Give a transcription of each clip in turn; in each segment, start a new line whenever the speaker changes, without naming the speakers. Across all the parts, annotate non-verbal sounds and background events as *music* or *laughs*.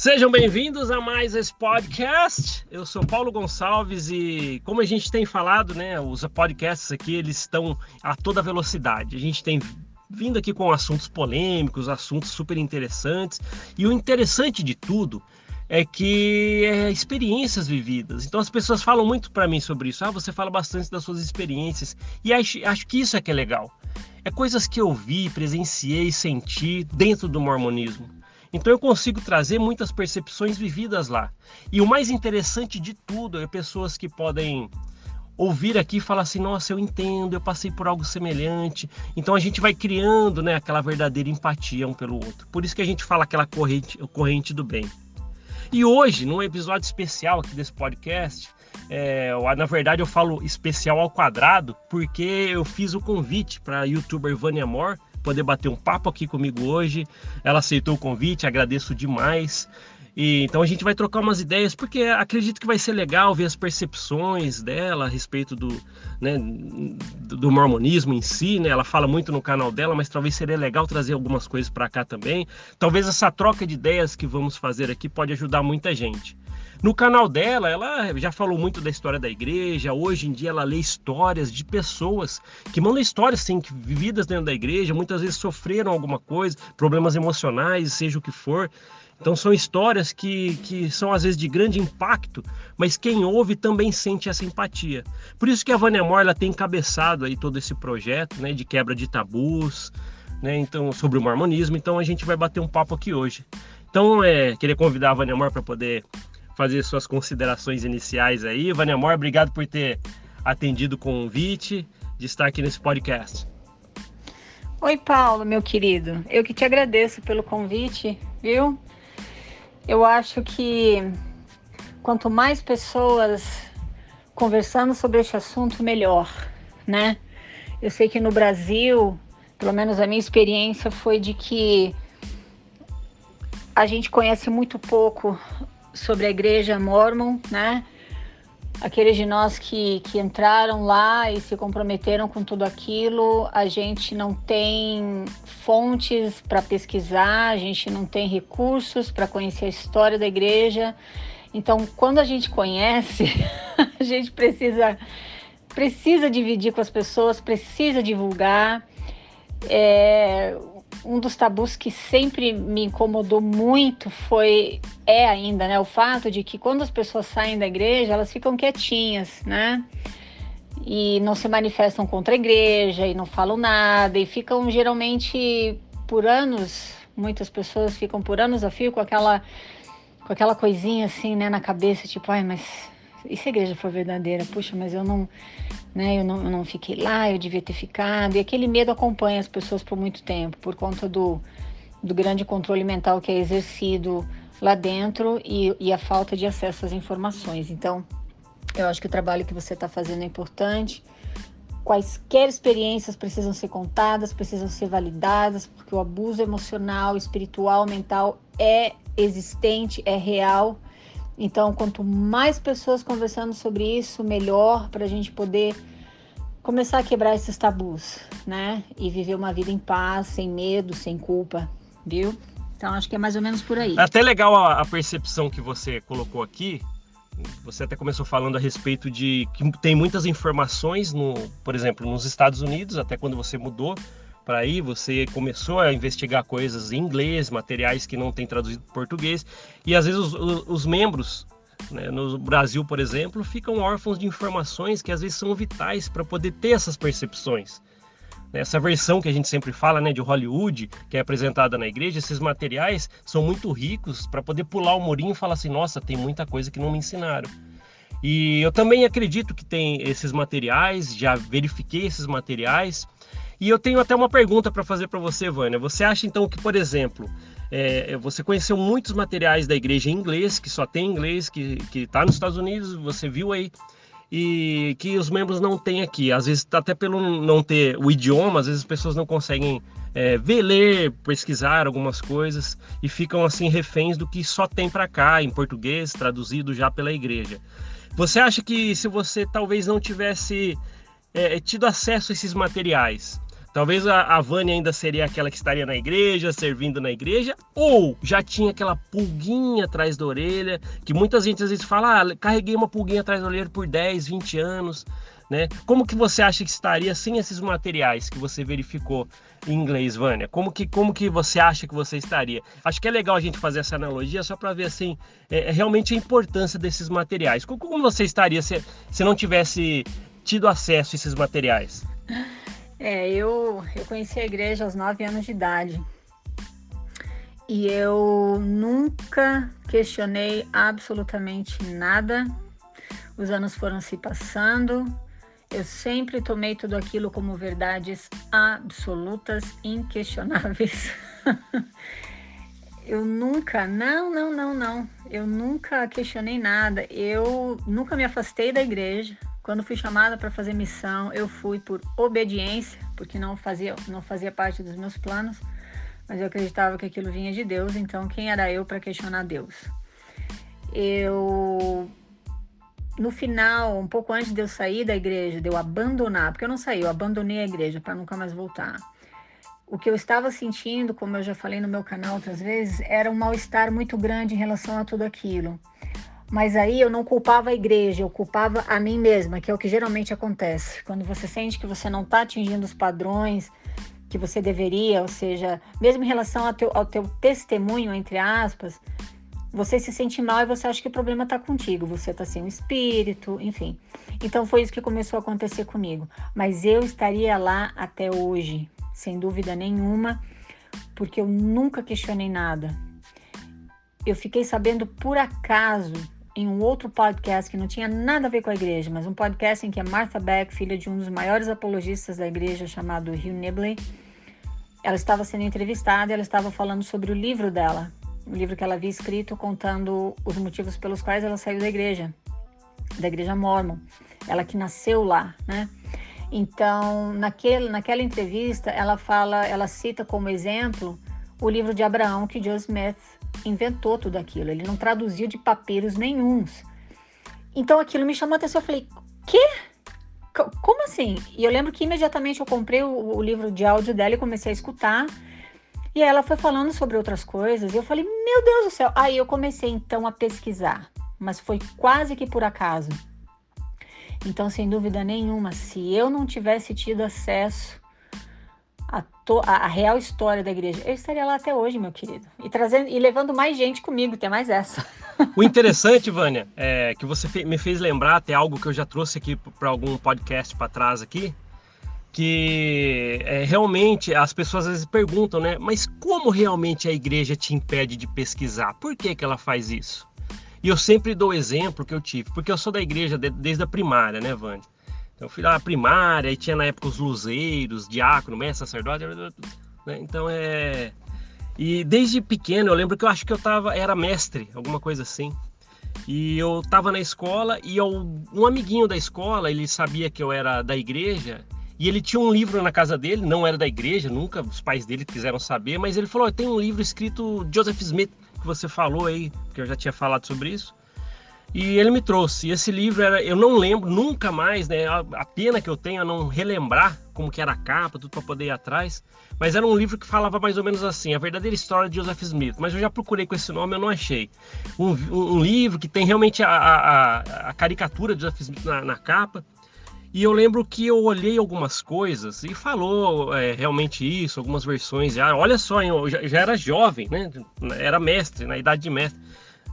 Sejam bem-vindos a mais esse podcast. Eu sou Paulo Gonçalves e como a gente tem falado, né, os podcasts aqui eles estão a toda velocidade. A gente tem vindo aqui com assuntos polêmicos, assuntos super interessantes e o interessante de tudo é que é experiências vividas. Então as pessoas falam muito para mim sobre isso. Ah, você fala bastante das suas experiências e acho, acho que isso é que é legal. É coisas que eu vi, presenciei, senti dentro do mormonismo. Então eu consigo trazer muitas percepções vividas lá. E o mais interessante de tudo é pessoas que podem ouvir aqui e falar assim: nossa, eu entendo, eu passei por algo semelhante. Então a gente vai criando né, aquela verdadeira empatia um pelo outro. Por isso que a gente fala aquela corrente, corrente do bem. E hoje, num episódio especial aqui desse podcast, é, na verdade eu falo especial ao quadrado, porque eu fiz o convite para a youtuber Vânia Moore poder bater um papo aqui comigo hoje. Ela aceitou o convite, agradeço demais. E, então a gente vai trocar umas ideias, porque acredito que vai ser legal ver as percepções dela a respeito do, né, do mormonismo em si. Né? Ela fala muito no canal dela, mas talvez seria legal trazer algumas coisas para cá também. Talvez essa troca de ideias que vamos fazer aqui pode ajudar muita gente. No canal dela, ela já falou muito da história da igreja. Hoje em dia, ela lê histórias de pessoas que mandam histórias assim, vividas dentro da igreja, muitas vezes sofreram alguma coisa, problemas emocionais, seja o que for. Então são histórias que, que são às vezes de grande impacto, mas quem ouve também sente essa empatia. Por isso que a Vânia Moore ela tem encabeçado aí todo esse projeto né, de quebra de tabus, né, então, sobre o mormonismo. Então a gente vai bater um papo aqui hoje. Então, é, queria convidar a Vânia Moore para poder fazer suas considerações iniciais aí. Vânia Mor, obrigado por ter atendido o convite de estar aqui nesse podcast.
Oi, Paulo, meu querido. Eu que te agradeço pelo convite, viu? Eu acho que quanto mais pessoas conversando sobre esse assunto, melhor, né? Eu sei que no Brasil, pelo menos a minha experiência foi de que a gente conhece muito pouco sobre a igreja mormon, né? Aqueles de nós que, que entraram lá e se comprometeram com tudo aquilo, a gente não tem fontes para pesquisar, a gente não tem recursos para conhecer a história da igreja. Então, quando a gente conhece, *laughs* a gente precisa precisa dividir com as pessoas, precisa divulgar. É, um dos tabus que sempre me incomodou muito foi é ainda, né, o fato de que quando as pessoas saem da igreja, elas ficam quietinhas, né? E não se manifestam contra a igreja e não falam nada e ficam geralmente por anos, muitas pessoas ficam por anos a fio com aquela com aquela coisinha assim, né, na cabeça, tipo, ai, mas e se a igreja for verdadeira? Puxa, mas eu não né? Eu não, eu não fiquei lá, eu devia ter ficado. E aquele medo acompanha as pessoas por muito tempo, por conta do, do grande controle mental que é exercido lá dentro e, e a falta de acesso às informações. Então, eu acho que o trabalho que você está fazendo é importante. Quaisquer experiências precisam ser contadas, precisam ser validadas, porque o abuso emocional, espiritual, mental é existente, é real então, quanto mais pessoas conversando sobre isso, melhor para a gente poder começar a quebrar esses tabus, né? E viver uma vida em paz, sem medo, sem culpa, viu? Então, acho que é mais ou menos por aí.
É até legal a, a percepção que você colocou aqui. Você até começou falando a respeito de que tem muitas informações, no, por exemplo, nos Estados Unidos, até quando você mudou para aí, você começou a investigar coisas em inglês, materiais que não tem traduzido para português, e às vezes os, os, os membros né, no Brasil, por exemplo, ficam órfãos de informações que às vezes são vitais para poder ter essas percepções. Essa versão que a gente sempre fala né, de Hollywood, que é apresentada na igreja, esses materiais são muito ricos para poder pular o murinho e falar assim: nossa, tem muita coisa que não me ensinaram. E eu também acredito que tem esses materiais, já verifiquei esses materiais, e eu tenho até uma pergunta para fazer para você, Vânia. Você acha então que, por exemplo, é, você conheceu muitos materiais da igreja em inglês, que só tem inglês, que está nos Estados Unidos, você viu aí, e que os membros não têm aqui. Às vezes, até pelo não ter o idioma, às vezes as pessoas não conseguem é, ver, ler, pesquisar algumas coisas e ficam assim reféns do que só tem para cá, em português, traduzido já pela igreja. Você acha que se você talvez não tivesse é, tido acesso a esses materiais, Talvez a, a Vânia ainda seria aquela que estaria na igreja, servindo na igreja, ou já tinha aquela pulguinha atrás da orelha, que muita gente às vezes fala, ah, carreguei uma pulguinha atrás da orelha por 10, 20 anos, né? Como que você acha que estaria sem esses materiais que você verificou em inglês, Vânia? Como que, como que você acha que você estaria? Acho que é legal a gente fazer essa analogia só para ver assim, é, é, realmente a importância desses materiais. Como, como você estaria se, se não tivesse tido acesso a esses materiais? *laughs*
É, eu, eu conheci a igreja aos nove anos de idade. E eu nunca questionei absolutamente nada. Os anos foram se passando eu sempre tomei tudo aquilo como verdades absolutas, inquestionáveis. *laughs* eu nunca, não, não, não, não. Eu nunca questionei nada. Eu nunca me afastei da igreja. Quando fui chamada para fazer missão, eu fui por obediência, porque não fazia, não fazia parte dos meus planos, mas eu acreditava que aquilo vinha de Deus, então quem era eu para questionar Deus? Eu no final, um pouco antes de eu sair da igreja, de eu abandonar, porque eu não saí, eu abandonei a igreja para nunca mais voltar. O que eu estava sentindo, como eu já falei no meu canal outras vezes, era um mal-estar muito grande em relação a tudo aquilo. Mas aí eu não culpava a igreja, eu culpava a mim mesma, que é o que geralmente acontece. Quando você sente que você não está atingindo os padrões que você deveria, ou seja, mesmo em relação ao teu, ao teu testemunho, entre aspas, você se sente mal e você acha que o problema está contigo, você está sem o espírito, enfim. Então foi isso que começou a acontecer comigo. Mas eu estaria lá até hoje, sem dúvida nenhuma, porque eu nunca questionei nada. Eu fiquei sabendo por acaso em um outro podcast que não tinha nada a ver com a igreja, mas um podcast em que a Martha Beck, filha de um dos maiores apologistas da igreja chamado Hugh Nibley, ela estava sendo entrevistada e ela estava falando sobre o livro dela, um livro que ela havia escrito contando os motivos pelos quais ela saiu da igreja, da igreja mormon, ela que nasceu lá, né? Então, naquele, naquela entrevista, ela fala, ela cita como exemplo o livro de Abraão que Joe Smith inventou tudo aquilo. Ele não traduziu de papiros nenhums. Então, aquilo me chamou a atenção. Eu falei, quê? Como assim? E eu lembro que imediatamente eu comprei o, o livro de áudio dela e comecei a escutar. E ela foi falando sobre outras coisas e eu falei, meu Deus do céu. Aí eu comecei então a pesquisar, mas foi quase que por acaso. Então, sem dúvida nenhuma, se eu não tivesse tido acesso à, à real história da igreja, eu estaria lá até hoje, meu querido. E trazendo e levando mais gente comigo, tem mais essa. *laughs*
O interessante, Vânia, é que você me fez lembrar até algo que eu já trouxe aqui para algum podcast para trás aqui, que é, realmente as pessoas às vezes perguntam, né? Mas como realmente a igreja te impede de pesquisar? Por que, que ela faz isso? E eu sempre dou o exemplo que eu tive, porque eu sou da igreja de, desde a primária, né, Vânia? Então eu fui lá na primária e tinha na época os luzeiros, diácono, mestre, sacerdote, né? Então é. E desde pequeno eu lembro que eu acho que eu tava, era mestre, alguma coisa assim. E eu tava na escola e eu, um amiguinho da escola, ele sabia que eu era da igreja e ele tinha um livro na casa dele, não era da igreja, nunca os pais dele quiseram saber, mas ele falou: tem um livro escrito Joseph Smith, que você falou aí, que eu já tinha falado sobre isso. E ele me trouxe. E esse livro era, eu não lembro nunca mais, né? A pena que eu tenho é não relembrar como que era a capa, tudo para poder ir atrás. Mas era um livro que falava mais ou menos assim, a verdadeira história de Joseph Smith. Mas eu já procurei com esse nome, eu não achei. Um, um, livro que tem realmente a, a, a, caricatura de Joseph Smith na, na capa. E eu lembro que eu olhei algumas coisas e falou é, realmente isso, algumas versões já. Olha só, eu já, já, era jovem, né? Era mestre, na idade de mestre,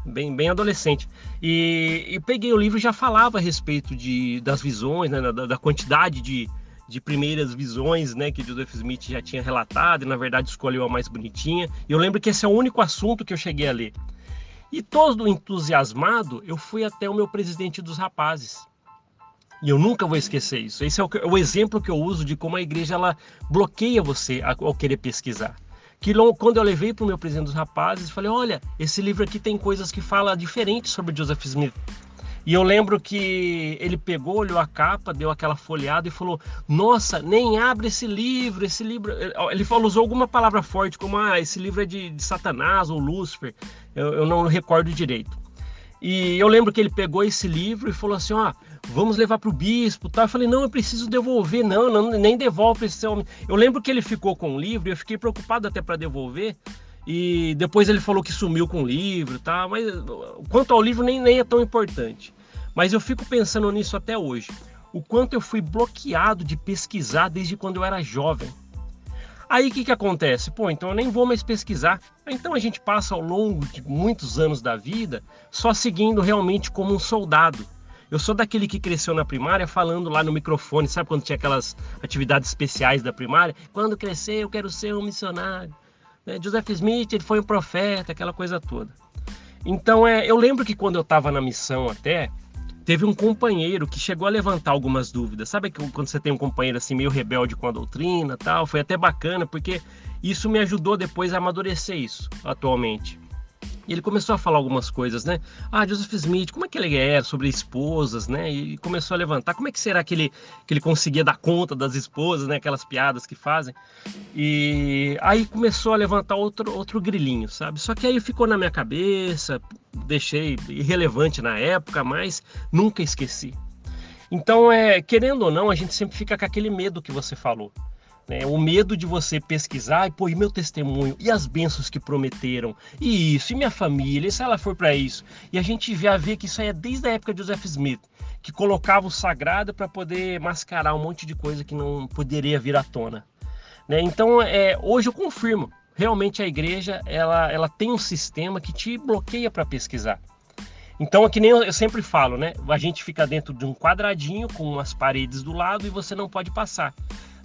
bem, bem adolescente. E, e peguei o livro já falava a respeito de, das visões, né? da, da quantidade de, de primeiras visões né, que Joseph Smith já tinha relatado, e na verdade escolheu a mais bonitinha. E eu lembro que esse é o único assunto que eu cheguei a ler. E todo entusiasmado, eu fui até o meu presidente dos rapazes e eu nunca vou esquecer isso. Esse é o, o exemplo que eu uso de como a igreja ela bloqueia você ao querer pesquisar. Que quando eu levei para o meu presidente dos rapazes, falei: olha, esse livro aqui tem coisas que fala diferente sobre Joseph Smith. E eu lembro que ele pegou, olhou a capa, deu aquela folheada e falou: Nossa, nem abre esse livro, esse livro. Ele falou, usou alguma palavra forte, como ah, esse livro é de, de Satanás ou Lúcifer. Eu, eu não recordo direito. E eu lembro que ele pegou esse livro e falou assim: ó, vamos levar para o bispo. Tá? Eu falei: não, eu preciso devolver. Não, não nem devolve esse homem. Eu lembro que ele ficou com o livro e eu fiquei preocupado até para devolver. E depois ele falou que sumiu com o livro, tá? Mas quanto ao livro, nem, nem é tão importante. Mas eu fico pensando nisso até hoje. O quanto eu fui bloqueado de pesquisar desde quando eu era jovem. Aí o que, que acontece? Pô, então eu nem vou mais pesquisar. Então a gente passa ao longo de muitos anos da vida só seguindo realmente como um soldado. Eu sou daquele que cresceu na primária falando lá no microfone, sabe quando tinha aquelas atividades especiais da primária? Quando crescer eu quero ser um missionário. Né? Joseph Smith ele foi um profeta, aquela coisa toda. Então é, eu lembro que quando eu estava na missão até, teve um companheiro que chegou a levantar algumas dúvidas. Sabe que quando você tem um companheiro assim meio rebelde com a doutrina, tal, foi até bacana porque isso me ajudou depois a amadurecer isso atualmente. E ele começou a falar algumas coisas, né? Ah, Joseph Smith, como é que ele era sobre esposas, né? E começou a levantar. Como é que será que ele, que ele conseguia dar conta das esposas, né? Aquelas piadas que fazem. E aí começou a levantar outro, outro grilinho, sabe? Só que aí ficou na minha cabeça, deixei irrelevante na época, mas nunca esqueci. Então, é, querendo ou não, a gente sempre fica com aquele medo que você falou. Né? O medo de você pesquisar e, pô, e meu testemunho, e as bênçãos que prometeram, e isso, e minha família, e se ela for para isso. E a gente já vê que isso aí é desde a época de Joseph Smith, que colocava o sagrado para poder mascarar um monte de coisa que não poderia vir à tona. Né? Então, é, hoje eu confirmo, realmente a igreja ela, ela tem um sistema que te bloqueia para pesquisar. Então, é que nem eu sempre falo, né? A gente fica dentro de um quadradinho com umas paredes do lado e você não pode passar.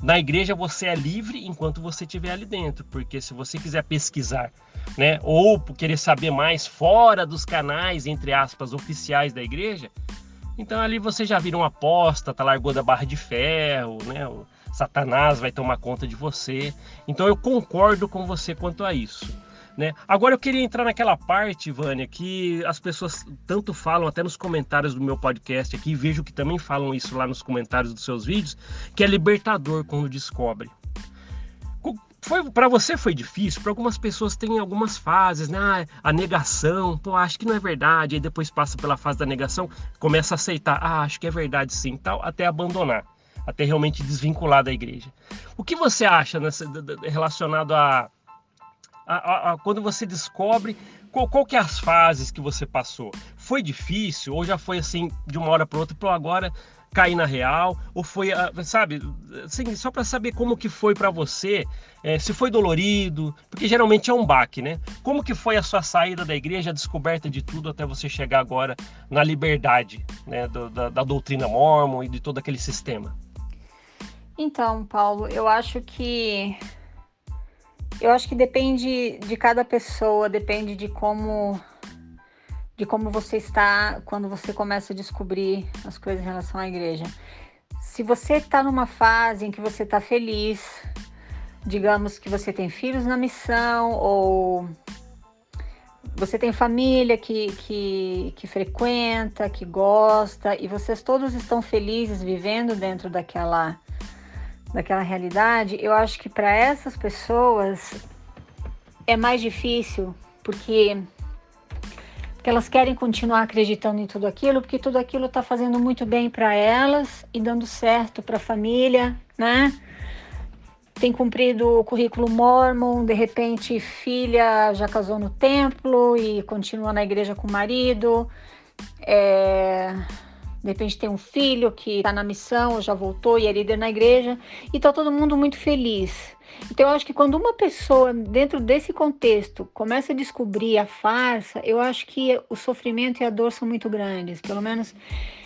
Na igreja você é livre enquanto você estiver ali dentro, porque se você quiser pesquisar, né, ou querer saber mais fora dos canais entre aspas oficiais da igreja, então ali você já vira um apóstata, tá largou da barra de ferro, né? O Satanás vai tomar conta de você. Então eu concordo com você quanto a isso. Né? Agora eu queria entrar naquela parte, Vânia, que as pessoas tanto falam até nos comentários do meu podcast aqui, vejo que também falam isso lá nos comentários dos seus vídeos, que é libertador quando descobre. Foi para você foi difícil, para algumas pessoas tem algumas fases, né? Ah, a negação, pô, acho que não é verdade, aí depois passa pela fase da negação, começa a aceitar, ah, acho que é verdade sim, tal, até abandonar, até realmente desvincular da igreja. O que você acha nessa, relacionado a a, a, quando você descobre qual, qual que é as fases que você passou? Foi difícil ou já foi assim de uma hora para outra? Para agora cair na real ou foi, ah, sabe, assim, só para saber como que foi para você, é, se foi dolorido, porque geralmente é um baque, né? Como que foi a sua saída da igreja, a descoberta de tudo até você chegar agora na liberdade, né, do, da, da doutrina mormon e de todo aquele sistema?
Então, Paulo, eu acho que eu acho que depende de cada pessoa, depende de como de como você está quando você começa a descobrir as coisas em relação à igreja. Se você está numa fase em que você está feliz, digamos que você tem filhos na missão ou você tem família que, que, que frequenta, que gosta, e vocês todos estão felizes vivendo dentro daquela daquela realidade, eu acho que para essas pessoas é mais difícil, porque, porque elas querem continuar acreditando em tudo aquilo, porque tudo aquilo está fazendo muito bem para elas e dando certo para a família, né? Tem cumprido o currículo mormon, de repente filha já casou no templo e continua na igreja com o marido. É, de repente tem um filho que está na missão, já voltou e é líder na igreja, e está todo mundo muito feliz. Então eu acho que quando uma pessoa, dentro desse contexto, começa a descobrir a farsa, eu acho que o sofrimento e a dor são muito grandes. Pelo menos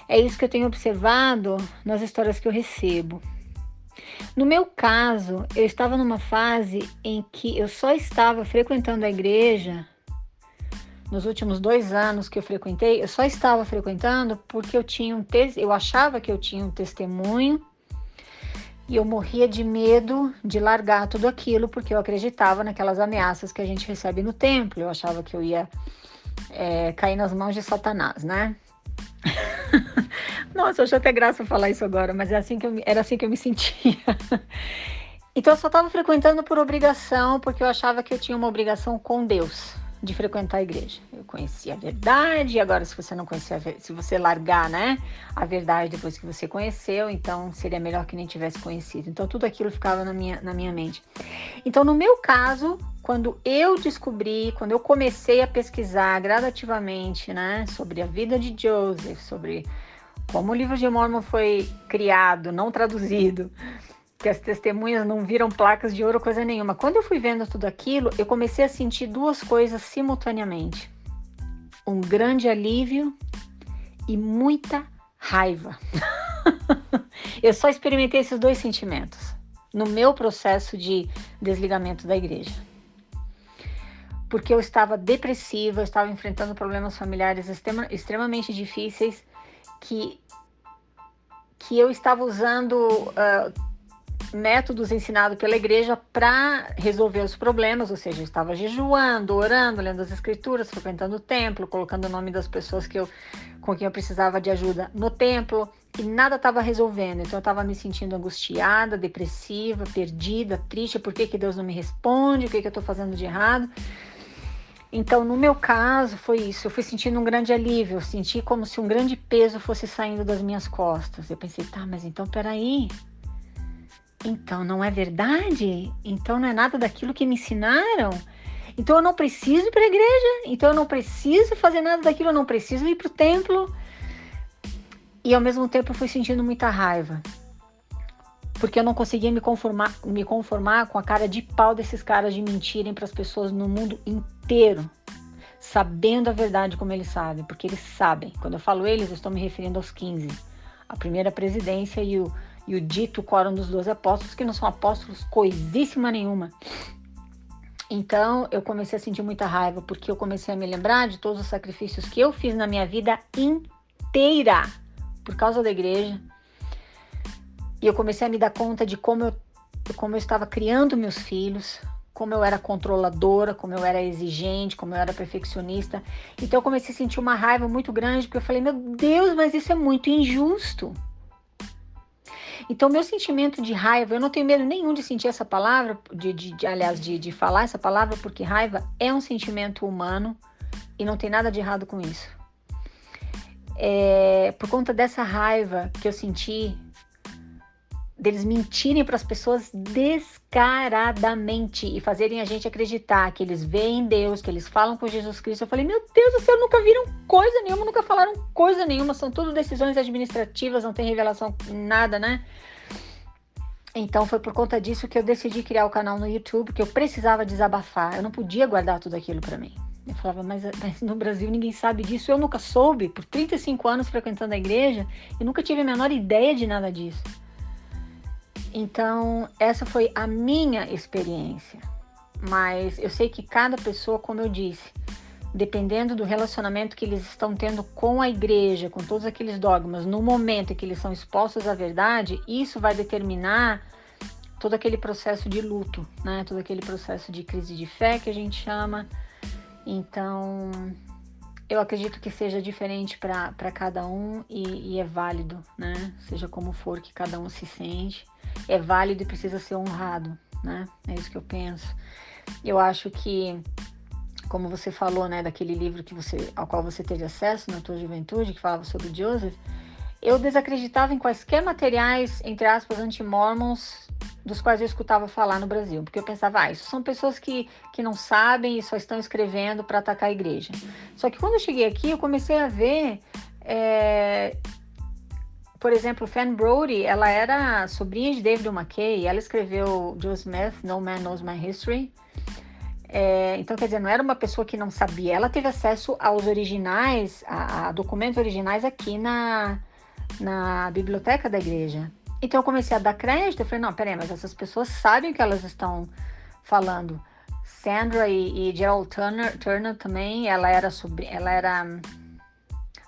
é isso que eu tenho observado nas histórias que eu recebo. No meu caso, eu estava numa fase em que eu só estava frequentando a igreja nos últimos dois anos que eu frequentei, eu só estava frequentando porque eu tinha um te eu achava que eu tinha um testemunho e eu morria de medo de largar tudo aquilo porque eu acreditava naquelas ameaças que a gente recebe no templo. Eu achava que eu ia é, cair nas mãos de Satanás, né? *laughs* Nossa, eu acho até graça falar isso agora, mas é assim que eu, era assim que eu me sentia. *laughs* então eu só estava frequentando por obrigação, porque eu achava que eu tinha uma obrigação com Deus de frequentar a igreja. Eu conheci a verdade, e agora se você não conhecer, se você largar, né, a verdade depois que você conheceu, então seria melhor que nem tivesse conhecido. Então tudo aquilo ficava na minha, na minha mente. Então no meu caso, quando eu descobri, quando eu comecei a pesquisar gradativamente, né, sobre a vida de Joseph, sobre como o livro de Mormon foi criado, não traduzido, que as testemunhas não viram placas de ouro, coisa nenhuma. Quando eu fui vendo tudo aquilo, eu comecei a sentir duas coisas simultaneamente: um grande alívio e muita raiva. *laughs* eu só experimentei esses dois sentimentos no meu processo de desligamento da igreja. Porque eu estava depressiva, eu estava enfrentando problemas familiares extrema, extremamente difíceis que, que eu estava usando uh, métodos ensinados pela igreja para resolver os problemas, ou seja, eu estava jejuando, orando, lendo as escrituras, frequentando o templo, colocando o nome das pessoas que eu, com quem eu precisava de ajuda no templo, e nada estava resolvendo. Então eu estava me sentindo angustiada, depressiva, perdida, triste, por que, que Deus não me responde, o que, que eu estou fazendo de errado. Então, no meu caso, foi isso. Eu fui sentindo um grande alívio. Eu senti como se um grande peso fosse saindo das minhas costas. Eu pensei, tá, mas então peraí. Então não é verdade? Então não é nada daquilo que me ensinaram? Então eu não preciso ir para a igreja? Então eu não preciso fazer nada daquilo? Eu não preciso ir para o templo? E ao mesmo tempo eu fui sentindo muita raiva. Porque eu não conseguia me conformar, me conformar com a cara de pau desses caras de mentirem para as pessoas no mundo inteiro, sabendo a verdade como eles sabem, porque eles sabem. Quando eu falo eles, eu estou me referindo aos 15. A primeira presidência e o, e o dito quórum dos 12 apóstolos, que não são apóstolos coisíssima nenhuma. Então eu comecei a sentir muita raiva, porque eu comecei a me lembrar de todos os sacrifícios que eu fiz na minha vida inteira por causa da igreja. E eu comecei a me dar conta de como eu, como eu estava criando meus filhos, como eu era controladora, como eu era exigente, como eu era perfeccionista. Então eu comecei a sentir uma raiva muito grande, porque eu falei, meu Deus, mas isso é muito injusto. Então, meu sentimento de raiva, eu não tenho medo nenhum de sentir essa palavra, de, de, de aliás, de, de falar essa palavra, porque raiva é um sentimento humano e não tem nada de errado com isso. É, por conta dessa raiva que eu senti, deles mentirem para as pessoas descaradamente e fazerem a gente acreditar que eles veem Deus, que eles falam com Jesus Cristo. Eu falei, meu Deus do céu, nunca viram coisa nenhuma, nunca falaram coisa nenhuma, são tudo decisões administrativas, não tem revelação nada, né? Então foi por conta disso que eu decidi criar o canal no YouTube, porque eu precisava desabafar, eu não podia guardar tudo aquilo para mim. Eu falava, mas, mas, no Brasil ninguém sabe disso. Eu nunca soube, por 35 anos frequentando a igreja, e nunca tive a menor ideia de nada disso. Então, essa foi a minha experiência. Mas eu sei que cada pessoa, como eu disse, dependendo do relacionamento que eles estão tendo com a igreja, com todos aqueles dogmas, no momento em que eles são expostos à verdade, isso vai determinar todo aquele processo de luto, né? Todo aquele processo de crise de fé que a gente chama. Então, eu acredito que seja diferente para cada um e, e, é válido, né? Seja como for que cada um se sente, é válido e precisa ser honrado, né? É isso que eu penso. Eu acho que, como você falou, né, daquele livro que você, ao qual você teve acesso na tua juventude, que falava sobre Joseph, eu desacreditava em quaisquer materiais, entre aspas, anti-mormons dos quais eu escutava falar no Brasil, porque eu pensava, ah, isso são pessoas que, que não sabem e só estão escrevendo para atacar a igreja. Só que quando eu cheguei aqui, eu comecei a ver, é, por exemplo, Fan Brody, ela era sobrinha de David McKay, ela escreveu Joe Smith, No Man Knows My History. É, então, quer dizer, não era uma pessoa que não sabia, ela teve acesso aos originais, a, a documentos originais aqui na, na biblioteca da igreja. Então eu comecei a dar crédito, eu falei, não, peraí, mas essas pessoas sabem o que elas estão falando. Sandra e, e Gerald Turner, Turner também, ela era sobre, ela era hum,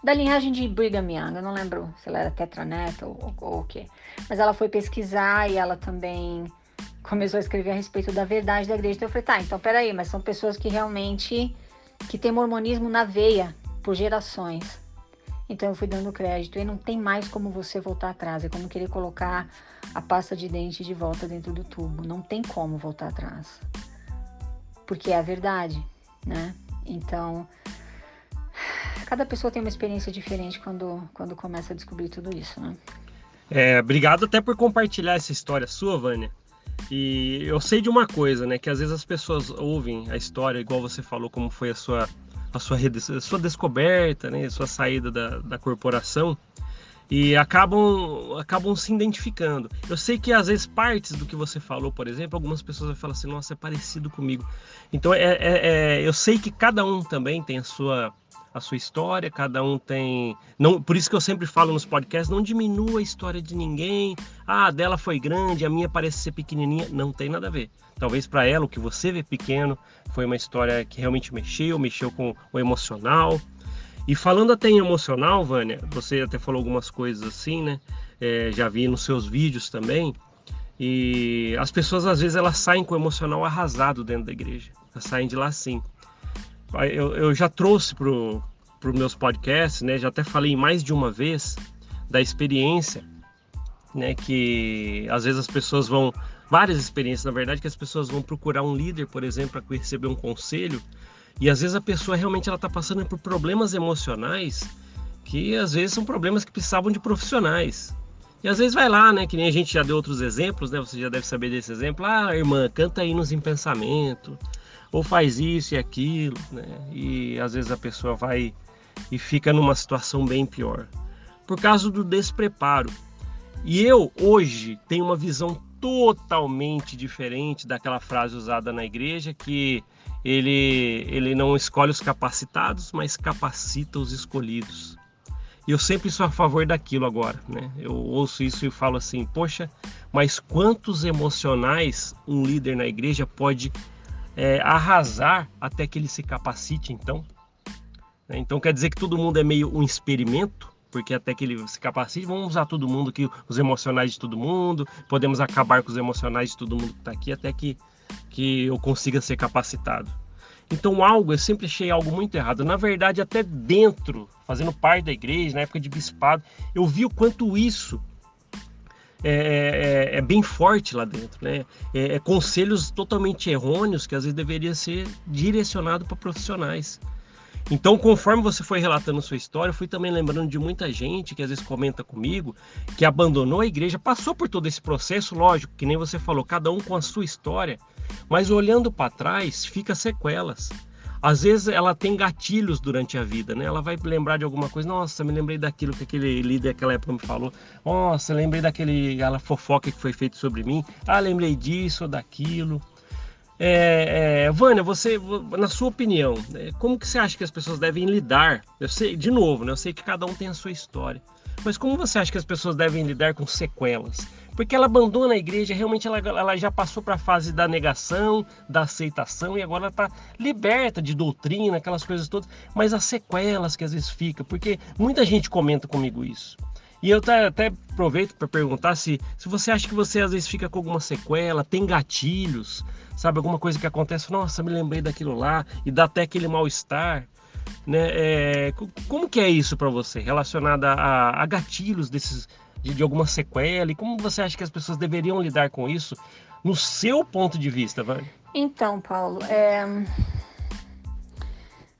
da linhagem de Brigham Young, eu não lembro se ela era tetraneta ou, ou, o quê. Mas ela foi pesquisar e ela também começou a escrever a respeito da verdade da igreja. Então eu falei, tá, então peraí, mas são pessoas que realmente que tem mormonismo na veia por gerações. Então eu fui dando crédito e não tem mais como você voltar atrás. É como querer colocar a pasta de dente de volta dentro do tubo. Não tem como voltar atrás. Porque é a verdade, né? Então, cada pessoa tem uma experiência diferente quando, quando começa a descobrir tudo isso, né?
É, obrigado até por compartilhar essa história sua, Vânia. E eu sei de uma coisa, né? Que às vezes as pessoas ouvem a história, igual você falou, como foi a sua, a sua, a sua descoberta, né? Sua saída da, da corporação e acabam, acabam se identificando. Eu sei que às vezes partes do que você falou, por exemplo, algumas pessoas vão falar assim, nossa, é parecido comigo. Então é, é, é, eu sei que cada um também tem a sua a sua história, cada um tem. Não, por isso que eu sempre falo nos podcasts, não diminua a história de ninguém. Ah, dela foi grande, a minha parece ser pequenininha. Não tem nada a ver. Talvez para ela o que você vê pequeno foi uma história que realmente mexeu, mexeu com o emocional. E falando até em emocional, Vânia, você até falou algumas coisas assim, né? É, já vi nos seus vídeos também. E as pessoas às vezes elas saem com o emocional arrasado dentro da igreja. Elas saem de lá assim. Eu, eu já trouxe para os meus podcasts, né? Já até falei mais de uma vez da experiência, né? Que às vezes as pessoas vão, várias experiências na verdade, que as pessoas vão procurar um líder, por exemplo, para receber um conselho e às vezes a pessoa realmente ela está passando por problemas emocionais que às vezes são problemas que precisavam de profissionais. E às vezes vai lá, né? Que nem a gente já deu outros exemplos, né? Você já deve saber desse exemplo. Ah, irmã, canta hinos em pensamento, ou faz isso e aquilo, né? E às vezes a pessoa vai e fica numa situação bem pior por causa do despreparo. E eu hoje tenho uma visão totalmente diferente daquela frase usada na igreja que ele, ele não escolhe os capacitados, mas capacita os escolhidos. E eu sempre sou a favor daquilo agora, né? Eu ouço isso e falo assim, poxa, mas quantos emocionais um líder na igreja pode é, arrasar até que ele se capacite, então? Né? Então quer dizer que todo mundo é meio um experimento, porque até que ele se capacite, vamos usar todo mundo aqui, os emocionais de todo mundo, podemos acabar com os emocionais de todo mundo que está aqui, até que que eu consiga ser capacitado. Então, algo, eu sempre achei algo muito errado. Na verdade, até dentro, fazendo parte da igreja, na época de bispado, eu vi o quanto isso é, é, é bem forte lá dentro, né? É, é, conselhos totalmente errôneos que às vezes deveria ser direcionado para profissionais. Então, conforme você foi relatando sua história, eu fui também lembrando de muita gente que às vezes comenta comigo, que abandonou a igreja, passou por todo esse processo, lógico, que nem você falou, cada um com a sua história, mas olhando para trás, fica sequelas. Às vezes ela tem gatilhos durante a vida, né? Ela vai lembrar de alguma coisa, nossa, me lembrei daquilo que aquele líder daquela época me falou. Nossa, lembrei daquele aquela fofoca que foi feita sobre mim. Ah, lembrei disso ou daquilo. É, é, Vânia, você, na sua opinião, né, como que você acha que as pessoas devem lidar? Eu sei, de novo, né, eu sei que cada um tem a sua história, mas como você acha que as pessoas devem lidar com sequelas? Porque ela abandona a igreja, realmente ela, ela já passou para a fase da negação, da aceitação e agora ela está liberta de doutrina, aquelas coisas todas, mas as sequelas que às vezes fica, porque muita gente comenta comigo isso. E eu até, aproveito para perguntar se, se você acha que você às vezes fica com alguma sequela, tem gatilhos, sabe? Alguma coisa que acontece, nossa, me lembrei daquilo lá, e dá até aquele mal-estar. Né? É, como que é isso para você, relacionado a, a gatilhos desses, de, de, alguma sequela? E como você acha que as pessoas deveriam lidar com isso, no seu ponto de vista, Vânia?
Então, Paulo, é...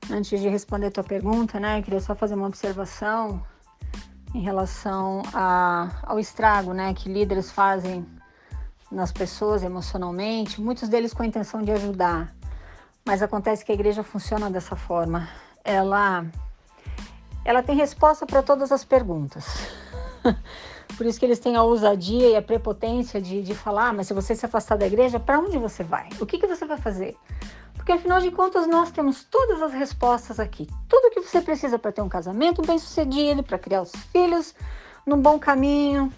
antes de responder a tua pergunta, né, eu queria só fazer uma observação em relação a, ao estrago né, que líderes fazem nas pessoas emocionalmente, muitos deles com a intenção de ajudar. Mas acontece que a igreja funciona dessa forma. Ela, ela tem resposta para todas as perguntas. *laughs* Por isso que eles têm a ousadia e a prepotência de, de falar, ah, mas se você se afastar da igreja, para onde você vai? O que, que você vai fazer? Porque afinal de contas nós temos todas as respostas aqui. Tudo que você precisa para ter um casamento bem sucedido, para criar os filhos num bom caminho,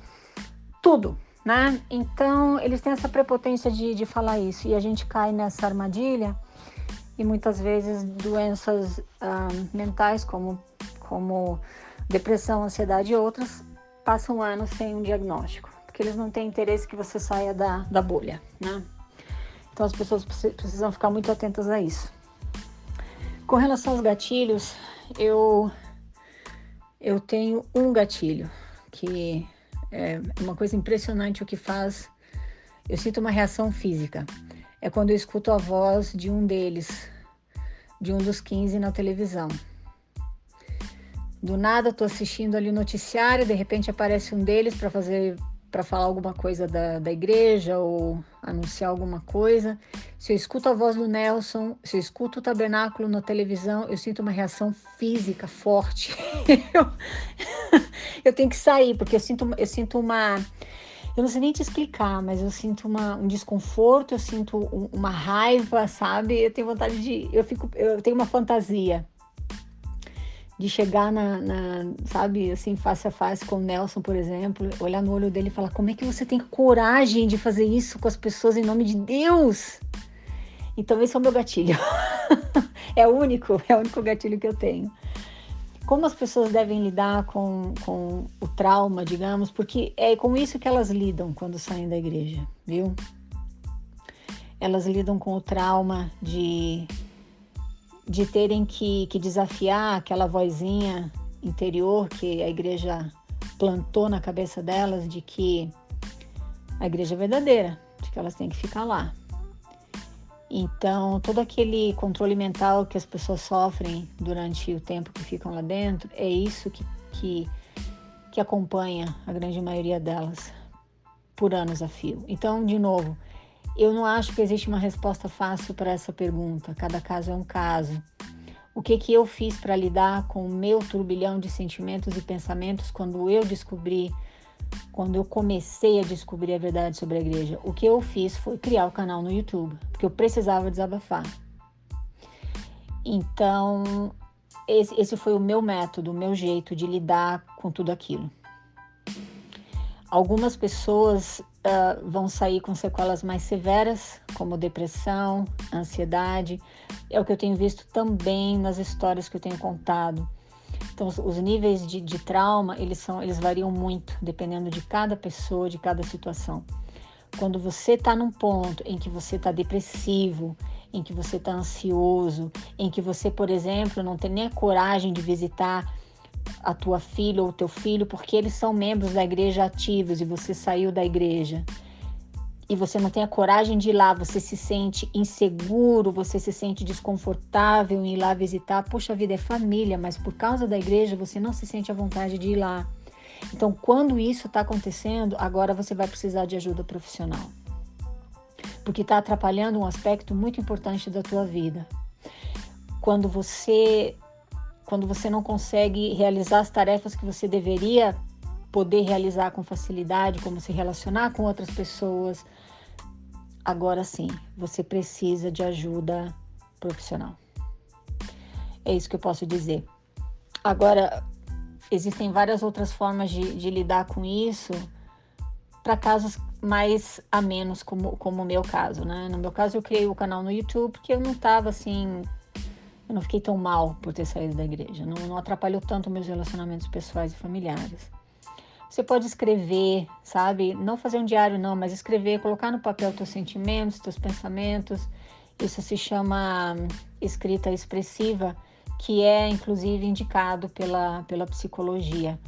tudo, né? Então eles têm essa prepotência de, de falar isso e a gente cai nessa armadilha e muitas vezes doenças ah, mentais como, como depressão, ansiedade e outras passam anos sem um diagnóstico, porque eles não têm interesse que você saia da, da bolha, né? Então as pessoas precisam ficar muito atentas a isso. Com relação aos gatilhos, eu eu tenho um gatilho que é uma coisa impressionante o que faz. Eu sinto uma reação física. É quando eu escuto a voz de um deles de um dos 15 na televisão. Do nada, estou assistindo ali o noticiário, de repente aparece um deles para fazer para falar alguma coisa da, da igreja ou anunciar alguma coisa. Se eu escuto a voz do Nelson, se eu escuto o tabernáculo na televisão, eu sinto uma reação física forte. *laughs* eu, eu tenho que sair, porque eu sinto, eu sinto uma. Eu não sei nem te explicar, mas eu sinto uma, um desconforto, eu sinto uma raiva, sabe? Eu tenho vontade de. Eu, fico, eu tenho uma fantasia de chegar na, na, sabe, assim, face a face com o Nelson, por exemplo, olhar no olho dele e falar: como é que você tem coragem de fazer isso com as pessoas em nome de Deus? Então, esse é o meu gatilho. *laughs* é o único, é o único gatilho que eu tenho. Como as pessoas devem lidar com, com o trauma, digamos, porque é com isso que elas lidam quando saem da igreja, viu? Elas lidam com o trauma de de terem que, que desafiar aquela vozinha interior que a igreja plantou na cabeça delas de que a igreja é verdadeira, de que elas têm que ficar lá. Então, todo aquele controle mental que as pessoas sofrem durante o tempo que ficam lá dentro, é isso que, que, que acompanha a grande maioria delas por anos a fio. Então, de novo, eu não acho que existe uma resposta fácil para essa pergunta. Cada caso é um caso. O que que eu fiz para lidar com o meu turbilhão de sentimentos e pensamentos quando eu descobri, quando eu comecei a descobrir a verdade sobre a igreja? O que eu fiz foi criar o canal no YouTube, porque eu precisava desabafar. Então, esse, esse foi o meu método, o meu jeito de lidar com tudo aquilo. Algumas pessoas uh, vão sair com sequelas mais severas, como depressão, ansiedade. É o que eu tenho visto também nas histórias que eu tenho contado. Então, os, níveis de, de, trauma, eles, são, eles variam muito, dependendo de cada pessoa, de cada situação. Quando você está num ponto em que você está depressivo, em que você está ansioso, em que você, por exemplo, não tem nem a coragem de visitar a tua filha ou teu filho porque eles são membros da igreja ativos e você saiu da igreja e você não tem a coragem de ir lá, você se sente inseguro, você se sente desconfortável em ir lá visitar. Puxa vida, é família, mas por causa da igreja você não se sente à vontade de ir lá. Então, quando isso está acontecendo, agora você vai precisar de ajuda profissional. Porque está atrapalhando um aspecto muito importante da tua vida. Quando você quando você não consegue realizar as tarefas que você deveria poder realizar com facilidade, como se relacionar com outras pessoas, agora sim, você precisa de ajuda profissional. É isso que eu posso dizer. Agora, existem várias outras formas de, de lidar com isso para casos mais a menos, como, como o meu caso, né? No meu caso, eu criei o canal no YouTube porque eu não estava assim eu não fiquei tão mal por ter saído da igreja. Não, não atrapalhou tanto meus relacionamentos pessoais e familiares. Você pode escrever, sabe? Não fazer um diário, não, mas escrever, colocar no papel teus sentimentos, teus pensamentos. Isso se chama escrita expressiva, que é inclusive indicado pela, pela psicologia.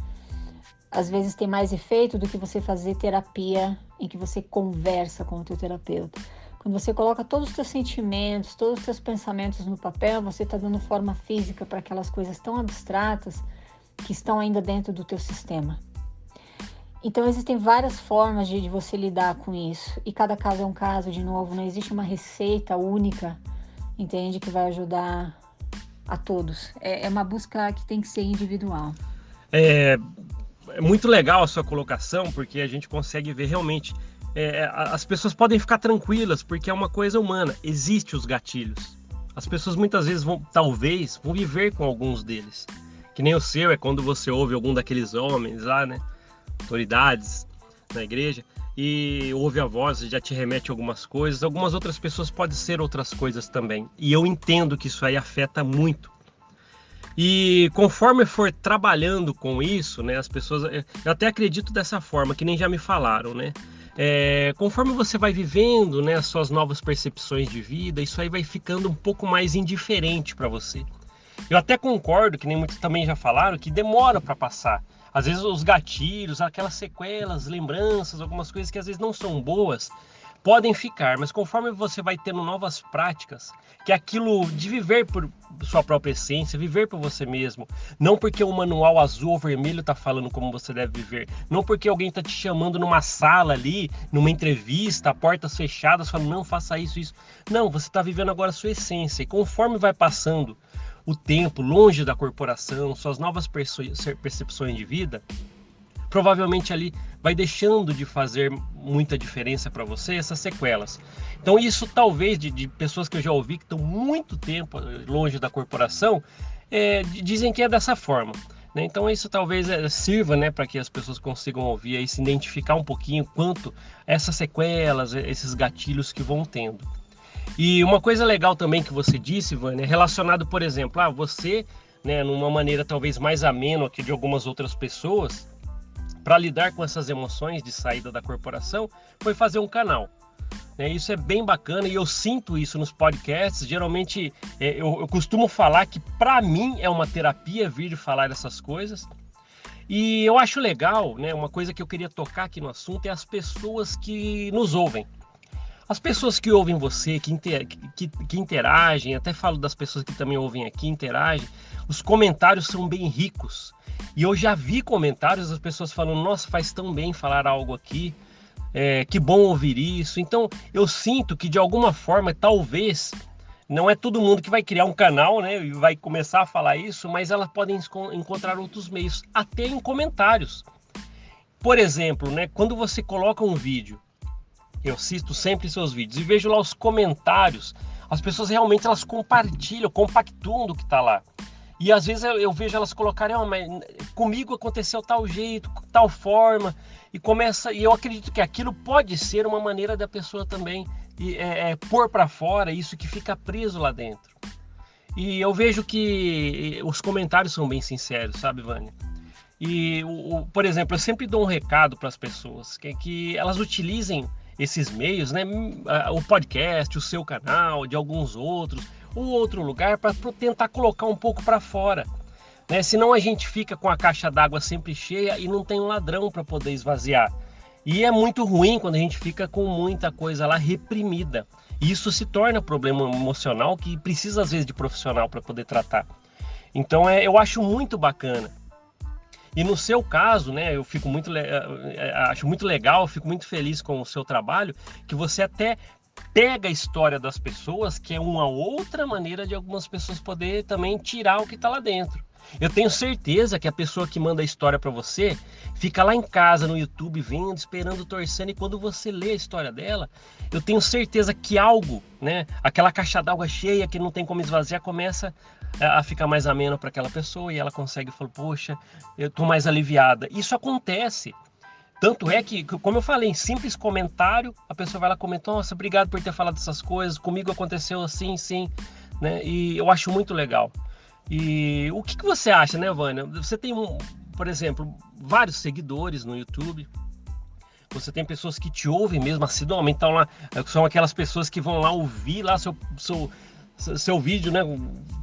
Às vezes tem mais efeito do que você fazer terapia em que você conversa com o teu terapeuta. Quando você coloca todos os seus sentimentos, todos os seus pensamentos no papel, você está dando forma física para aquelas coisas tão abstratas que estão ainda dentro do teu sistema. Então existem várias formas de, de, você lidar com isso e cada caso é um caso. De novo, não existe uma receita única, entende, que vai ajudar a todos. É, é uma busca que tem que ser individual.
É, é muito legal a sua colocação porque a gente consegue ver realmente é, as pessoas podem ficar tranquilas, porque é uma coisa humana, existe os gatilhos. As pessoas muitas vezes vão, talvez, vão viver com alguns deles. Que nem o seu é quando você ouve algum daqueles homens lá, né? Autoridades na igreja, e ouve a voz, já te remete algumas coisas. Algumas outras pessoas podem ser outras coisas também. E eu entendo que isso aí afeta muito. E conforme for trabalhando com isso, né, as pessoas, eu até acredito dessa forma, que nem já me falaram, né? É, conforme você vai vivendo né, as suas novas percepções de vida, isso aí vai ficando um pouco mais indiferente para você. Eu até concordo, que nem muitos também já falaram, que demora para passar. Às vezes os gatilhos, aquelas sequelas, lembranças, algumas coisas que às vezes não são boas, podem ficar, mas conforme você vai tendo novas práticas, que é aquilo de viver por sua própria essência, viver por você mesmo, não porque o manual azul ou vermelho está falando como você deve viver, não porque alguém está te chamando numa sala ali, numa entrevista, portas fechadas, falando não faça isso, isso. Não, você está vivendo agora a sua essência e conforme vai passando o tempo longe da corporação, suas novas percepções de vida, provavelmente ali vai deixando de fazer muita diferença para você essas sequelas. Então isso talvez de, de, pessoas que eu já ouvi que estão muito tempo longe da corporação é, dizem que é dessa forma. Né? Então isso talvez é, sirva né, para que as pessoas consigam ouvir e se identificar um pouquinho quanto essas sequelas, esses gatilhos que vão tendo. E uma coisa legal também que você disse, Vânia, é relacionado, por exemplo, a você, né, numa maneira talvez mais ameno que de algumas outras pessoas, para lidar com essas emoções de saída da corporação foi fazer um canal. É, isso é bem bacana e eu sinto isso nos podcasts. Geralmente é, eu, eu, costumo falar que para mim é uma terapia vir falar essas coisas. E eu acho legal, né? Uma coisa que eu queria tocar aqui no assunto é as pessoas que nos ouvem. As pessoas que ouvem você, que, inter, que, que interagem, até falo das pessoas que também ouvem aqui, interagem, os comentários são bem ricos. E eu já vi comentários das pessoas falando: nossa, faz tão bem falar algo aqui, é, que bom ouvir isso. Então eu sinto que de alguma forma, talvez, não é todo mundo que vai criar um canal né, e vai começar a falar isso, mas elas podem encontrar outros meios, até em comentários. Por exemplo, né, quando você coloca um vídeo, eu assisto sempre seus vídeos e vejo lá os comentários, as pessoas realmente elas compartilham, compactuam do que está lá. E às vezes eu, eu vejo elas colocarem, oh, mas comigo aconteceu tal jeito, tal forma, e começa. E eu acredito que aquilo pode ser uma maneira da pessoa também e, é, é, pôr para fora isso que fica preso lá dentro. E eu vejo que os comentários são bem sinceros, sabe, Vânia? E, o, o, por exemplo, eu sempre dou um recado para as pessoas, que que elas utilizem esses meios, né? O podcast, o seu canal, de alguns outros, um outro lugar para tentar colocar um pouco para fora. Né? Senão a gente fica com a caixa d'água sempre cheia e não tem um ladrão para poder esvaziar. E é muito ruim quando a gente fica com muita coisa lá reprimida. E isso se torna um problema emocional que precisa às vezes de profissional para poder tratar. Então é, eu acho muito bacana. E no seu caso, né, eu fico muito eh, eh, acho muito legal, fico muito feliz com o seu trabalho, que você até pega a história das pessoas, que é uma outra maneira de algumas pessoas poder também tirar o que está lá dentro. Eu tenho certeza que a pessoa que manda a história para você fica lá em casa no YouTube vendo, esperando, torcendo e quando você lê a história dela, eu tenho certeza que algo, né, aquela caixa d'água cheia que não tem como esvaziar começa a ficar mais ameno para aquela pessoa e ela consegue falar, poxa, eu tô mais aliviada. Isso acontece. Tanto é que, como eu falei, em simples comentário, a pessoa vai lá comentar, nossa, obrigado por ter falado essas coisas, comigo aconteceu assim, sim, né? E eu acho muito legal. E o que, que você acha, né, Vânia? Você tem, um, por exemplo, vários seguidores no YouTube, você tem pessoas que te ouvem mesmo assiduamente, estão lá, são aquelas pessoas que vão lá ouvir lá seu, seu, seu vídeo, né?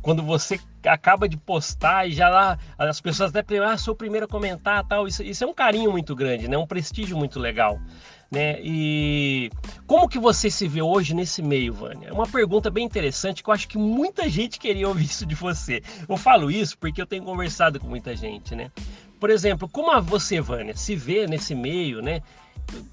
Quando você acaba de postar e já lá as pessoas até ah, sou o primeiro a comentar tal. Isso, isso é um carinho muito grande, né? Um prestígio muito legal. Né? E como que você se vê hoje nesse meio, Vânia? É uma pergunta bem interessante que eu acho que muita gente queria ouvir isso de você. Eu falo isso porque eu tenho conversado com muita gente, né? Por exemplo, como você, Vânia, se vê nesse meio, né?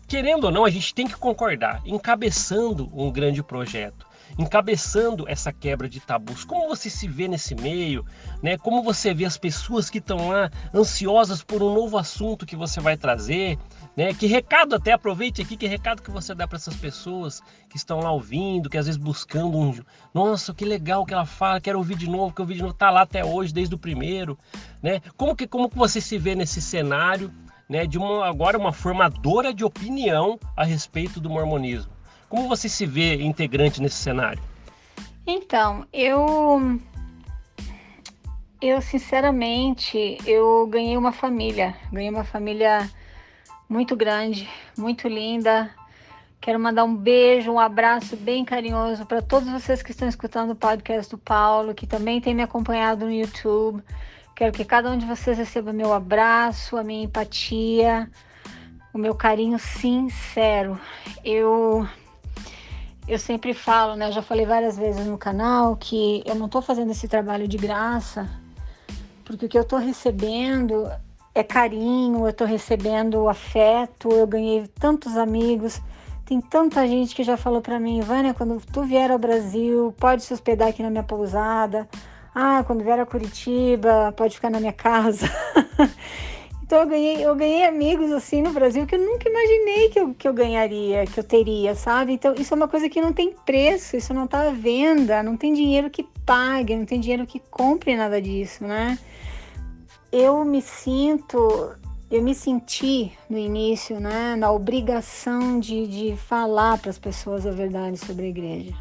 Querendo ou não, a gente tem que concordar, encabeçando um grande projeto encabeçando essa quebra de tabus. Como você se vê nesse meio, né? Como você vê as pessoas que estão lá ansiosas por um novo assunto que você vai trazer, né? Que recado até aproveite aqui, que recado que você dá para essas pessoas que estão lá ouvindo, que às vezes buscando um, nossa, que legal que ela fala, quero ouvir de novo, que o vídeo não tá lá até hoje desde o primeiro, né? Como que como que você se vê nesse cenário? Né, de uma agora uma formadora de opinião a respeito do mormonismo. Como você se vê integrante nesse cenário?
Então, eu eu sinceramente, eu ganhei uma família, ganhei uma família muito grande, muito linda. Quero mandar um beijo, um abraço bem carinhoso para todos vocês que estão escutando o podcast do Paulo, que também tem me acompanhado no YouTube. Quero que cada um de vocês receba meu abraço, a minha empatia, o meu carinho sincero. Eu eu sempre falo, né? Eu já falei várias vezes no canal que eu não estou fazendo esse trabalho de graça, porque o que eu estou recebendo é carinho, eu estou recebendo afeto, eu ganhei tantos amigos. Tem tanta gente que já falou para mim, Vânia, quando tu vier ao Brasil, pode se hospedar aqui na minha pousada. Ah, quando vier a Curitiba, pode ficar na minha casa. *laughs* Então eu ganhei, eu ganhei amigos assim no Brasil que eu nunca imaginei que eu, que eu ganharia, que eu teria, sabe? Então isso é uma coisa que não tem preço, isso não está à venda, não tem dinheiro que pague, não tem dinheiro que compre nada disso, né? Eu me sinto, eu me senti no início, né, na obrigação de, de falar para as pessoas a verdade sobre a igreja.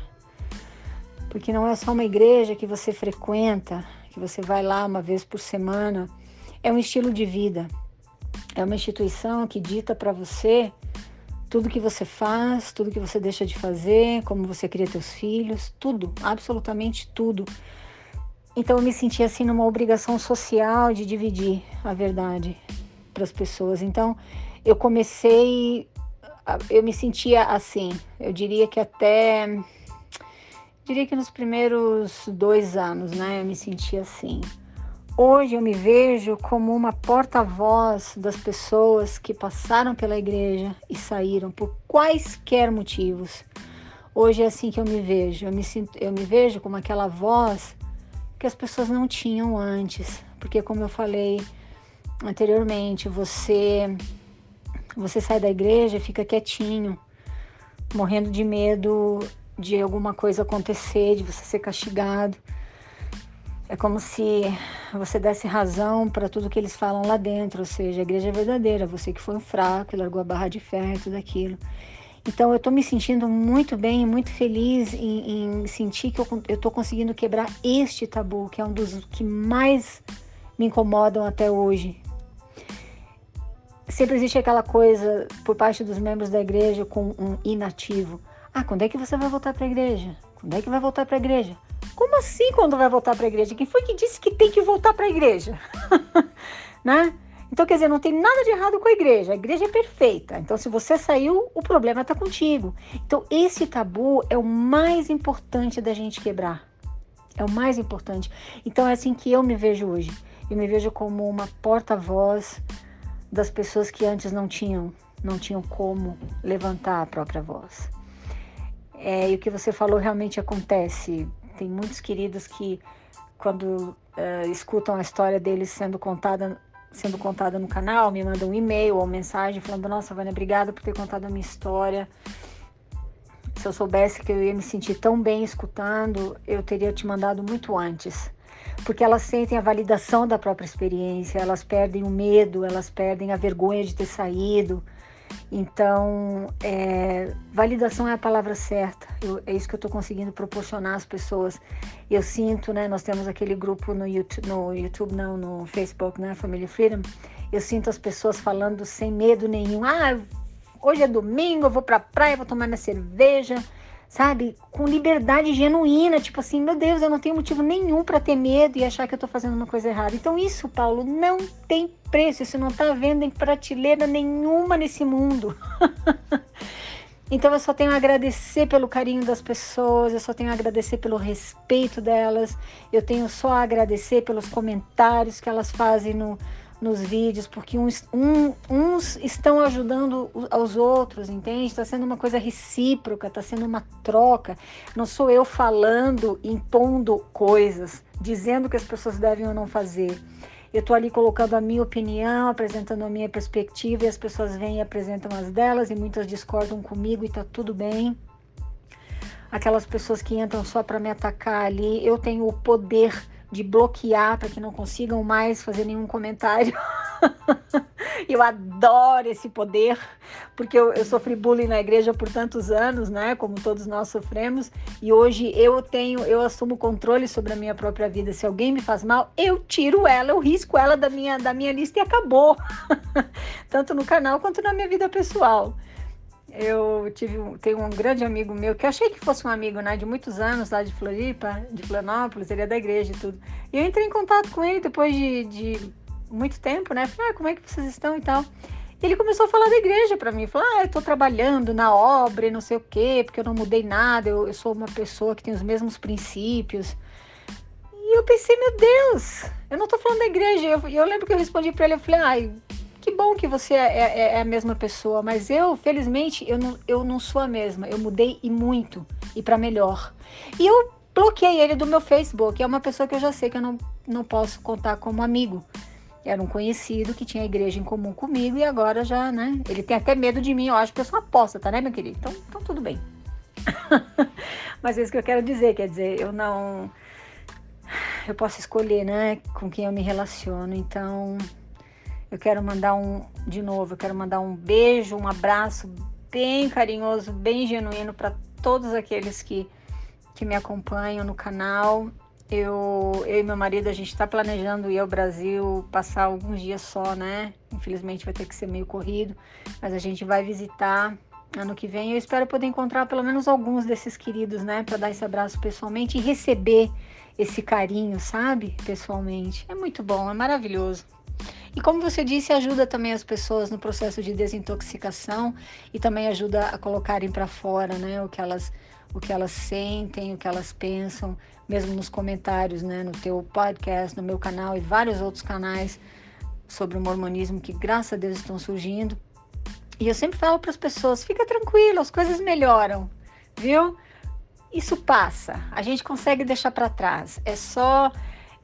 Porque não é só uma igreja que você frequenta, que você vai lá uma vez por semana é um estilo de vida. É uma instituição que dita para você tudo que você faz, tudo que você deixa de fazer, como você cria teus filhos, tudo, absolutamente tudo. Então eu me senti assim numa obrigação social de dividir a verdade para as pessoas. Então eu comecei, eu me sentia assim. Eu diria que até, diria que nos primeiros dois anos, né, eu me sentia assim. Hoje eu me vejo como uma porta-voz das pessoas que passaram pela igreja e saíram por quaisquer motivos. Hoje é assim que eu me vejo. Eu me, sinto, eu me vejo como aquela voz que as pessoas não tinham antes. Porque, como eu falei anteriormente, você, você sai da igreja fica quietinho, morrendo de medo de alguma coisa acontecer, de você ser castigado. É como se você desse razão para tudo que eles falam lá dentro, ou seja, a igreja é verdadeira, você que foi um fraco e largou a barra de ferro e tudo aquilo. Então eu estou me sentindo muito bem, muito feliz em, em sentir que eu estou conseguindo quebrar este tabu, que é um dos que mais me incomodam até hoje. Sempre existe aquela coisa por parte dos membros da igreja com um inativo. Ah, quando é que você vai voltar para a igreja? Quando é que vai voltar para a igreja? Como assim quando vai voltar para a igreja? Quem foi que disse que tem que voltar para a igreja? *laughs* né? Então, quer dizer, não tem nada de errado com a igreja. A igreja é perfeita. Então, se você saiu, o problema está contigo. Então, esse tabu é o mais importante da gente quebrar. É o mais importante. Então, é assim que eu me vejo hoje. Eu me vejo como uma porta-voz das pessoas que antes não tinham, não tinham como levantar a própria voz. É, e o que você falou realmente acontece. Tem muitos queridos que, quando uh, escutam a história deles sendo contada, sendo contada no canal, me mandam um e-mail ou mensagem falando: Nossa, Vânia, obrigada por ter contado a minha história. Se eu soubesse que eu ia me sentir tão bem escutando, eu teria te mandado muito antes. Porque elas sentem a validação da própria experiência, elas perdem o medo, elas perdem a vergonha de ter saído, então, é, validação é a palavra certa. Eu, é isso que eu estou conseguindo proporcionar às pessoas. Eu sinto, né? Nós temos aquele grupo no YouTube, no YouTube não, no Facebook, né? Family Freedom. Eu sinto as pessoas falando sem medo nenhum. Ah, hoje é domingo, eu vou para a praia, vou tomar minha cerveja sabe? Com liberdade genuína, tipo assim, meu Deus, eu não tenho motivo nenhum para ter medo e achar que eu tô fazendo uma coisa errada. Então isso, Paulo, não tem preço, isso não tá vendo em prateleira nenhuma nesse mundo. *laughs* então eu só tenho a agradecer pelo carinho das pessoas, eu só tenho a agradecer pelo respeito delas, eu tenho só a agradecer pelos comentários que elas fazem no nos vídeos, porque uns, um, uns estão ajudando aos outros, entende? Está sendo uma coisa recíproca, está sendo uma troca. Não sou eu falando, impondo coisas, dizendo que as pessoas devem ou não fazer. Eu estou ali colocando a minha opinião, apresentando a minha perspectiva, e as pessoas vêm e apresentam as delas, e muitas discordam comigo e está tudo bem. Aquelas pessoas que entram só para me atacar ali, eu tenho o poder de bloquear para que não consigam mais fazer nenhum comentário. *laughs* eu adoro esse poder, porque eu, eu, sofri bullying na igreja por tantos anos, né? Como todos nós sofremos, e hoje eu tenho, eu assumo controle sobre a minha própria vida. Se alguém me faz mal, eu tiro ela, eu risco ela da minha, da minha lista e acabou. *laughs* Tanto no canal quanto na minha vida pessoal eu tive tenho um grande amigo meu que eu achei que fosse um amigo né, de muitos anos lá de Floripa, de Florianópolis, ele é da igreja e tudo. E eu entrei em contato com ele depois de, de muito tempo, né? Falei, ah, como é que vocês estão e tal. Ele começou a falar da igreja para mim, falou: "Ah, eu tô trabalhando na obra e não sei o quê, porque eu não mudei nada, eu, eu sou uma pessoa que tem os mesmos princípios". E eu pensei, meu Deus, eu não tô falando da igreja. Eu, eu lembro que eu respondi para ele, eu falei: "Ai, que bom que você é, é, é, a mesma pessoa, mas eu, felizmente, eu não, eu não sou a mesma. Eu mudei e muito, e para melhor. E eu bloqueei ele do meu Facebook. É uma pessoa que eu já sei que eu não, não posso contar como amigo. Era um conhecido que tinha igreja em comum comigo e agora já, né? Ele tem até medo de mim, eu acho que eu sou tá, né, meu querido? Então, então tudo bem. *laughs* Mas é isso que eu quero dizer, quer dizer, eu não. Eu posso escolher, né, com quem eu me relaciono. Então, eu quero mandar um, de novo, eu quero mandar um beijo, um abraço bem carinhoso, bem genuíno para todos aqueles que, que me acompanham no canal. Eu, eu e meu marido, a gente está planejando ir ao Brasil, passar alguns dias só, né? Infelizmente vai ter que ser meio corrido, mas a gente vai visitar ano que vem. Eu espero poder encontrar pelo menos alguns desses queridos, né? Para dar esse abraço pessoalmente e receber esse carinho, sabe? Pessoalmente. É muito bom, é maravilhoso. E como você disse, ajuda também as pessoas no processo de desintoxicação e também ajuda a colocarem para fora, né, o que elas o que elas sentem, o que elas pensam, mesmo nos comentários, né, no teu podcast, no meu canal e vários outros canais sobre o mormonismo que graças a Deus estão surgindo. E eu sempre falo para as pessoas, fica tranquilo, as coisas melhoram, viu? Isso passa, a gente consegue deixar para trás. É só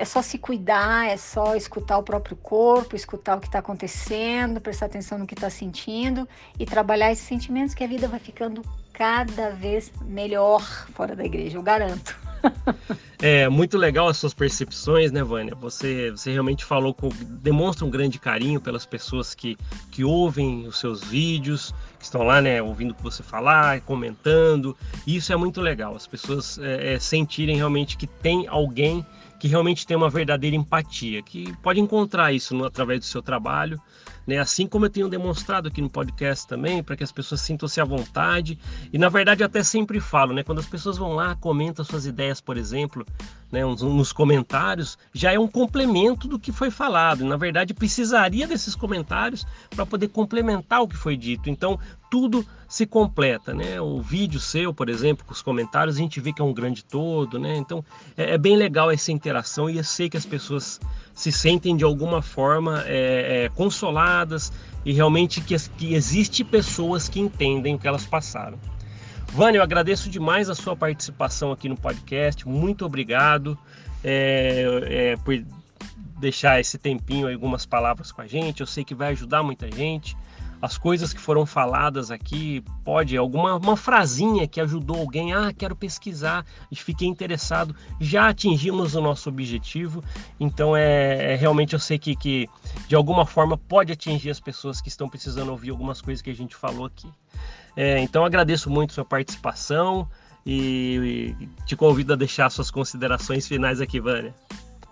é só se cuidar, é só escutar o próprio corpo, escutar o que está acontecendo, prestar atenção no que está sentindo e trabalhar esses sentimentos que a vida vai ficando cada vez melhor fora da igreja, eu garanto. *laughs*
É muito legal as suas percepções, né, Vânia? Você, você realmente falou, com, demonstra um grande carinho pelas pessoas que, que ouvem os seus vídeos, que estão lá, né, ouvindo você falar, comentando. E isso é muito legal, as pessoas é, é, sentirem realmente que tem alguém que realmente tem uma verdadeira empatia, que pode encontrar isso no, através do seu trabalho, né? Assim como eu tenho demonstrado aqui no podcast também, para que as pessoas sintam-se à vontade. E na verdade eu até sempre falo, né? Quando as pessoas vão lá, comentam suas ideias, por exemplo, né, nos comentários, já é um complemento do que foi falado. Na verdade, precisaria desses comentários para poder complementar o que foi dito. Então, tudo se completa, né? O vídeo seu, por exemplo, com os comentários, a gente vê que é um grande todo, né? Então, é, é bem legal essa interação e eu sei que as pessoas se sentem de alguma forma é, é, consoladas e realmente que, que existe pessoas que entendem o que elas passaram. Vânia, eu agradeço demais a sua participação aqui no podcast. Muito obrigado é, é, por deixar esse tempinho, algumas palavras com a gente. Eu sei que vai ajudar muita gente. As coisas que foram faladas aqui, pode, alguma uma frasinha que ajudou alguém, ah, quero pesquisar fiquei interessado, já atingimos o nosso objetivo. Então, é, é realmente eu sei que, que de alguma forma pode atingir as pessoas que estão precisando ouvir algumas coisas que a gente falou aqui. É, então agradeço muito sua participação e, e te convido a deixar suas considerações finais aqui, Vânia.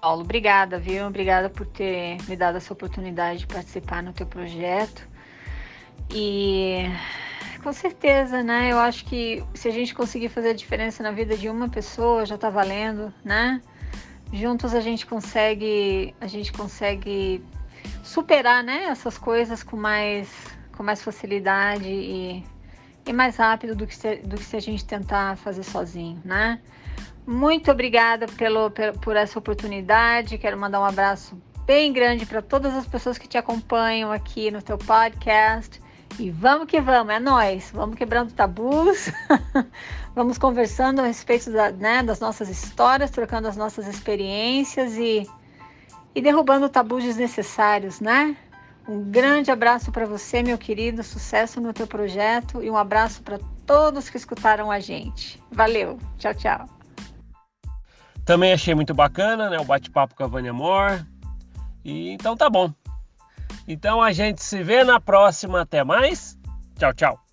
Paulo, obrigada, viu? Obrigada por ter me dado essa oportunidade de participar no teu projeto. E com certeza, né? Eu acho que se a gente conseguir fazer a diferença na vida de uma pessoa, já tá valendo, né? Juntos a gente consegue, a gente consegue superar, né, essas coisas com mais com mais facilidade e e mais rápido do que, se, do que se a gente tentar fazer sozinho, né? Muito obrigada pelo, por essa oportunidade. Quero mandar um abraço bem grande para todas as pessoas que te acompanham aqui no teu podcast. E vamos que vamos, é nós. Vamos quebrando tabus, *laughs* vamos conversando a respeito da, né, das nossas histórias, trocando as nossas experiências e, e derrubando tabus desnecessários, né? Um grande abraço para você, meu querido, sucesso no teu projeto e um abraço para todos que escutaram a gente. Valeu, tchau, tchau.
Também achei muito bacana, né, o bate-papo com a Vânia Amor. E então tá bom. Então a gente se vê na próxima. Até mais. Tchau, tchau.